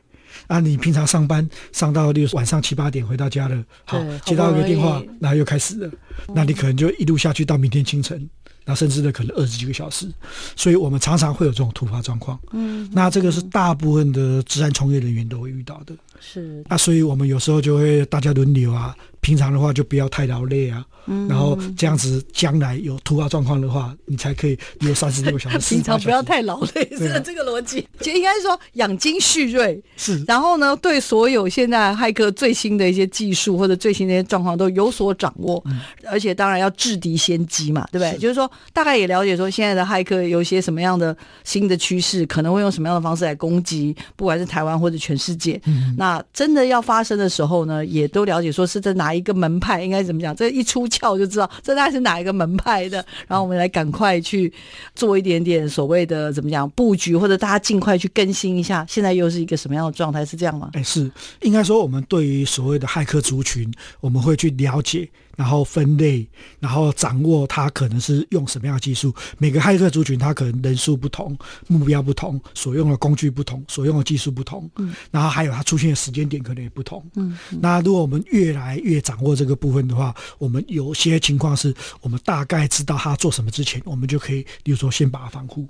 啊，你平常上班上到六晚上七八点回到家了，好，接到一个电话，然后又开始了，那你可能就一路下去到明天清晨。那甚至呢，可能二十几个小时，所以我们常常会有这种突发状况。嗯，那这个是大部分的治安从业人员都会遇到的。是，那所以我们有时候就会大家轮流啊，平常的话就不要太劳累啊。嗯，然后这样子，将来有突发状况的话，你才可以有三十六小时。
平常不要太劳累，是这个逻辑。就应该是说养精蓄锐。是。然后呢，对所有现在骇客最新的一些技术或者最新的一些状况都有所掌握，而且当然要制敌先机嘛，对不对？就是说，大概也了解说现在的骇客有一些什么样的新的趋势，可能会用什么样的方式来攻击，不管是台湾或者全世界。那真的要发生的时候呢，也都了解说是在哪一个门派，应该怎么讲？这一出。窍就知道这大概是哪一个门派的，然后我们来赶快去做一点点所谓的怎么讲布局，或者大家尽快去更新一下，现在又是一个什么样的状态？是这样吗？
哎，是应该说我们对于所谓的骇客族群，我们会去了解。然后分类，然后掌握它可能是用什么样的技术。每个骇客族群，它可能人数不同，目标不同，所用的工具不同，所用的技术不同。嗯，然后还有它出现的时间点可能也不同。嗯，嗯，那如果我们越来越掌握这个部分的话，我们有些情况是我们大概知道它做什么之前，我们就可以，比如说先把它防护。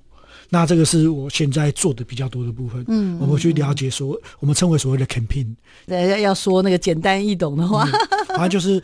那这个是我现在做的比较多的部分。嗯，我们去了解所我们称为所谓的 campaign。
对，要说那个简单易懂的话，
反正就是。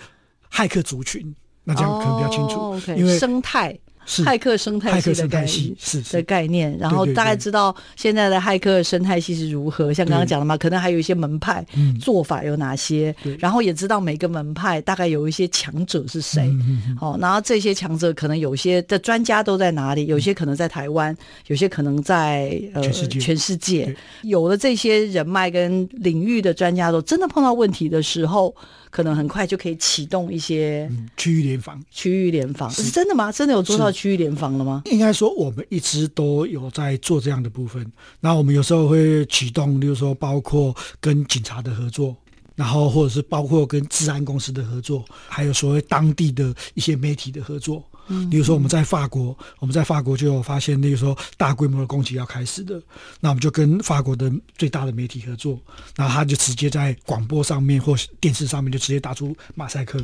骇客族群，那这样可能比较清楚，oh, okay. 因为
生态。是骇客生态系的概念，是的概念，然后大概知道现在的骇客生态系是如何。像刚刚讲的嘛，可能还有一些门派做法有哪些，然后也知道每个门派大概有一些强者是谁。好，然后这些强者可能有些的专家都在哪里，有些可能在台湾，有些可能在呃全世界。有了这些人脉跟领域的专家，都真的碰到问题的时候，可能很快就可以启动一些
区域联防。
区域联防是真的吗？真的有做到？区域联防了吗？
应该说，我们一直都有在做这样的部分。那我们有时候会启动，比如说包括跟警察的合作，然后或者是包括跟治安公司的合作，还有所谓当地的一些媒体的合作。嗯，比如说我们在法国，我们在法国就有发现，那个时候大规模的攻击要开始的，那我们就跟法国的最大的媒体合作，然后他就直接在广播上面或电视上面就直接打出马赛克，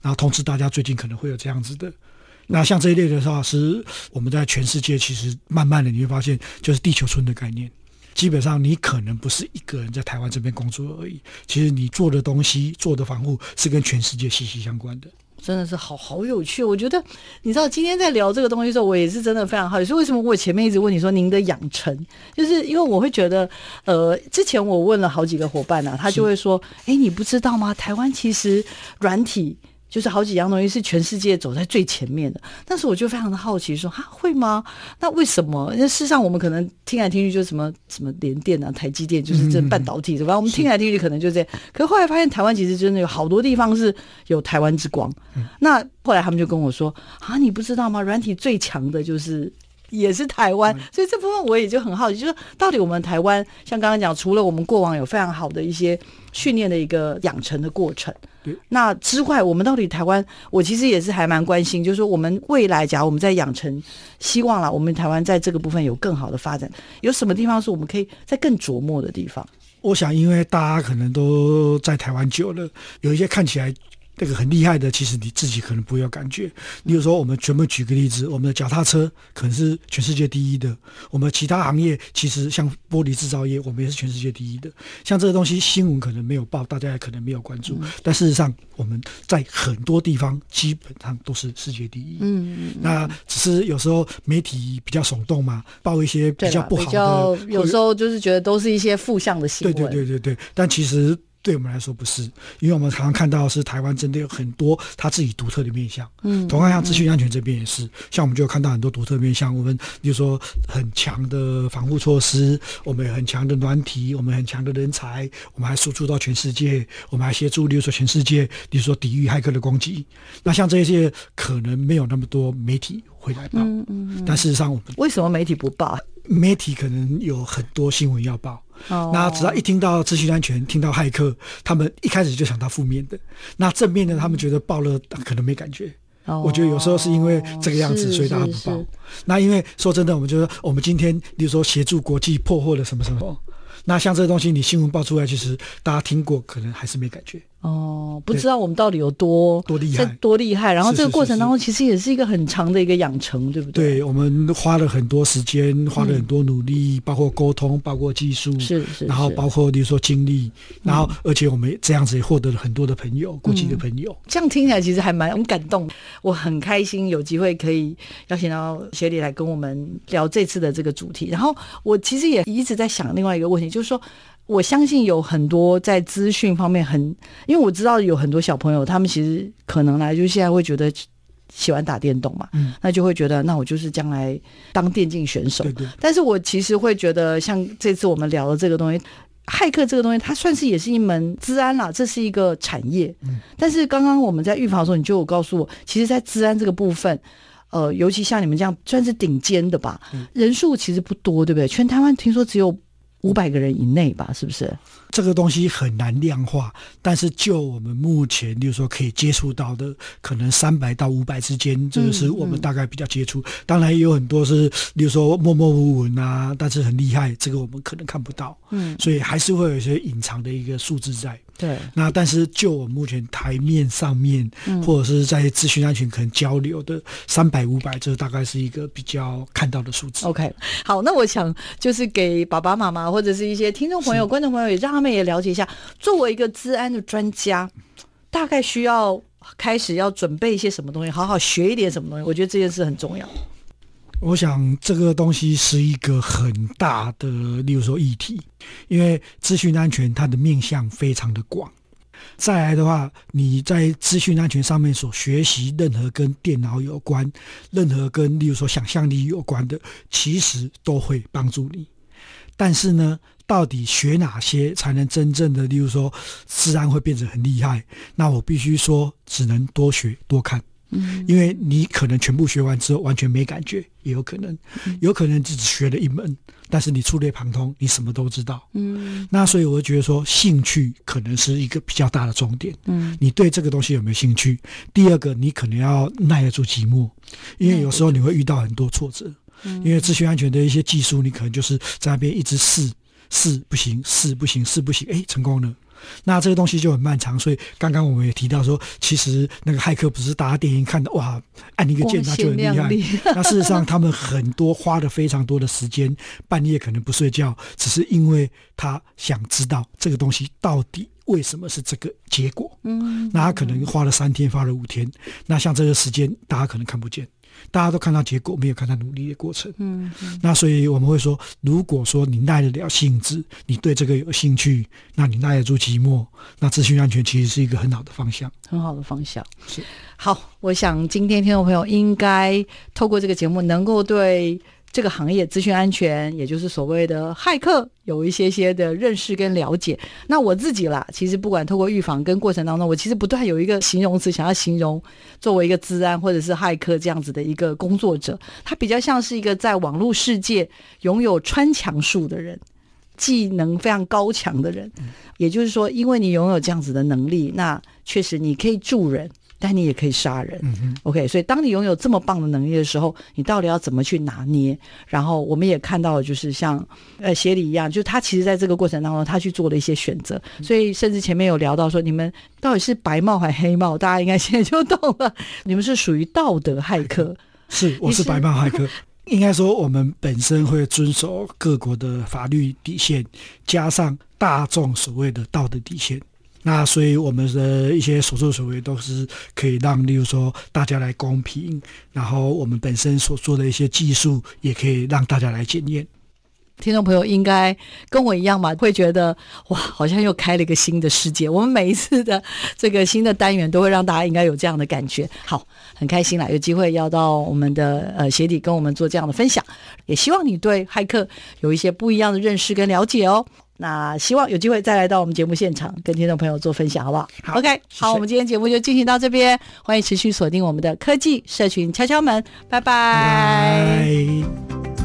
然后通知大家最近可能会有这样子的。那像这一类的话，是我们在全世界其实慢慢的你会发现，就是地球村的概念。基本上你可能不是一个人在台湾这边工作而已，其实你做的东西、做的防护是跟全世界息息相关的。
真的是好好有趣，我觉得你知道今天在聊这个东西的时候，我也是真的非常好奇。所以为什么我前面一直问你说您的养成，就是因为我会觉得，呃，之前我问了好几个伙伴呢，他就会说，哎，你不知道吗？台湾其实软体。就是好几样东西是全世界走在最前面的，但是我就非常的好奇说，说哈会吗？那为什么？那事实上我们可能听来听去就是什么什么联电啊、台积电，就是这半导体，对吧？我们听来听去可能就这样。可是后来发现台湾其实真的有好多地方是有台湾之光。那后来他们就跟我说啊，你不知道吗？软体最强的就是。也是台湾，所以这部分我也就很好奇，就是到底我们台湾像刚刚讲，除了我们过往有非常好的一些训练的一个养成的过程，对那之外，我们到底台湾，我其实也是还蛮关心，就是说我们未来，假如我们在养成，希望啦，我们台湾在这个部分有更好的发展，有什么地方是我们可以在更琢磨的地方？
我想，因为大家可能都在台湾久了，有一些看起来。这个很厉害的，其实你自己可能不会有感觉。例如说，我们全部举个例子，我们的脚踏车可能是全世界第一的。我们其他行业其实像玻璃制造业，我们也是全世界第一的。像这个东西，新闻可能没有报，大家也可能没有关注。嗯、但事实上，我们在很多地方基本上都是世界第一。嗯，那只是有时候媒体比较耸动嘛，报一些比较不好的，
有时候就是觉得都是一些负向的新闻。
对对对对对，但其实。对我们来说不是，因为我们常常看到的是台湾真的有很多他自己独特的面向。嗯，同样像资讯安全这边也是，嗯、像我们就看到很多独特的面向。我们比如说很强的防护措施，我们有很强的软体，我们很强的人才，我们还输出到全世界，我们还协助，比如说全世界，比如说抵御骇客的攻击。那像这些可能没有那么多媒体会来报，嗯但事实上我们
为什么媒体不报？
媒体可能有很多新闻要报，哦、那只要一听到资讯安全，听到骇客，他们一开始就想到负面的。那正面的，他们觉得报了可能没感觉。哦、我觉得有时候是因为这个样子，所以大家不报。那因为说真的，我们就说我们今天，比如说协助国际破获了什么什么，那像这个东西，你新闻报出来，其实大家听过，可能还是没感觉。
哦，不知道我们到底有多
多厉害，
多厉害。然后这个过程当中，其实也是一个很长的一个养成，对不对？
对，我们花了很多时间，花了很多努力，包括沟通，包括技术，
是是，
然后包括比如说精力，然后而且我们这样子也获得了很多的朋友，国际的朋友。
这样听起来其实还蛮很感动，我很开心有机会可以邀请到协理来跟我们聊这次的这个主题。然后我其实也一直在想另外一个问题，就是说。我相信有很多在资讯方面很，因为我知道有很多小朋友，他们其实可能来就现在会觉得喜欢打电动嘛，嗯，那就会觉得那我就是将来当电竞选手。对对。但是我其实会觉得，像这次我们聊的这个东西，骇客这个东西，它算是也是一门治安啦，这是一个产业。嗯。但是刚刚我们在预防的时候，你就有告诉我，其实，在治安这个部分，呃，尤其像你们这样算是顶尖的吧，嗯，人数其实不多，对不对？全台湾听说只有。五百个人以内吧，是不是？
这个东西很难量化，但是就我们目前，比如说可以接触到的，可能三百到五百之间，这个是我们大概比较接触。嗯嗯、当然也有很多是，比如说默默无闻啊，但是很厉害，这个我们可能看不到。嗯，所以还是会有一些隐藏的一个数字在。
对，
那但是就我目前台面上面，嗯、或者是在资讯安全可能交流的三百五百，这大概是一个比较看到的数字。
OK，好，那我想就是给爸爸妈妈或者是一些听众朋友、观众朋友，也让他们也了解一下，作为一个资安的专家，大概需要开始要准备一些什么东西，好好学一点什么东西。我觉得这件事很重要。
我想这个东西是一个很大的，例如说议题，因为资讯安全它的面向非常的广。再来的话，你在资讯安全上面所学习任何跟电脑有关、任何跟例如说想象力有关的，其实都会帮助你。但是呢，到底学哪些才能真正的，例如说自然会变得很厉害？那我必须说，只能多学多看。嗯，因为你可能全部学完之后完全没感觉，也有可能，有可能只学了一门，但是你触类旁通，你什么都知道。嗯，那所以我就觉得说兴趣可能是一个比较大的重点。嗯，你对这个东西有没有兴趣？第二个，你可能要耐得住寂寞，因为有时候你会遇到很多挫折。嗯，因为资讯安全的一些技术，你可能就是在那边一直试，试不行，试不行，试不行，哎，成功了。那这个东西就很漫长，所以刚刚我们也提到说，其实那个骇客不是大家电影看的哇，按一个键他就很厉害。那事实上，他们很多花了非常多的时间，半夜可能不睡觉，只是因为他想知道这个东西到底为什么是这个结果。嗯，那他可能花了三天，花了五天。那像这个时间，大家可能看不见。大家都看到结果，没有看到努力的过程。嗯，嗯，那所以我们会说，如果说你耐得了性子，你对这个有兴趣，那你耐得住寂寞，那资讯安全其实是一个很好的方向，
很好的方向。是，好，我想今天听众朋友应该透过这个节目，能够对。这个行业资讯安全，也就是所谓的骇客，有一些些的认识跟了解。那我自己啦，其实不管透过预防跟过程当中，我其实不断有一个形容词想要形容，作为一个治安或者是骇客这样子的一个工作者，他比较像是一个在网络世界拥有穿墙术的人，技能非常高强的人。也就是说，因为你拥有这样子的能力，那确实你可以助人。但你也可以杀人，嗯、，OK。所以当你拥有这么棒的能力的时候，你到底要怎么去拿捏？然后我们也看到了，就是像呃协理一样，就他其实在这个过程当中，他去做了一些选择。所以甚至前面有聊到说，你们到底是白帽还黑帽？大家应该现在就懂了。你们是属于道德骇客，
是，我是白帽骇客。是 应该说，我们本身会遵守各国的法律底线，加上大众所谓的道德底线。那所以我们的一些所作所为都是可以让，例如说大家来公平，然后我们本身所做的一些技术也可以让大家来检验。
听众朋友应该跟我一样嘛，会觉得哇，好像又开了一个新的世界。我们每一次的这个新的单元，都会让大家应该有这样的感觉。好，很开心啦，有机会要到我们的呃鞋底跟我们做这样的分享，也希望你对骇客有一些不一样的认识跟了解哦。那希望有机会再来到我们节目现场，跟听众朋友做分享，好不好？
好
，OK，好，我们今天节目就进行到这边，欢迎持续锁定我们的科技社群敲敲门，拜拜。
拜拜。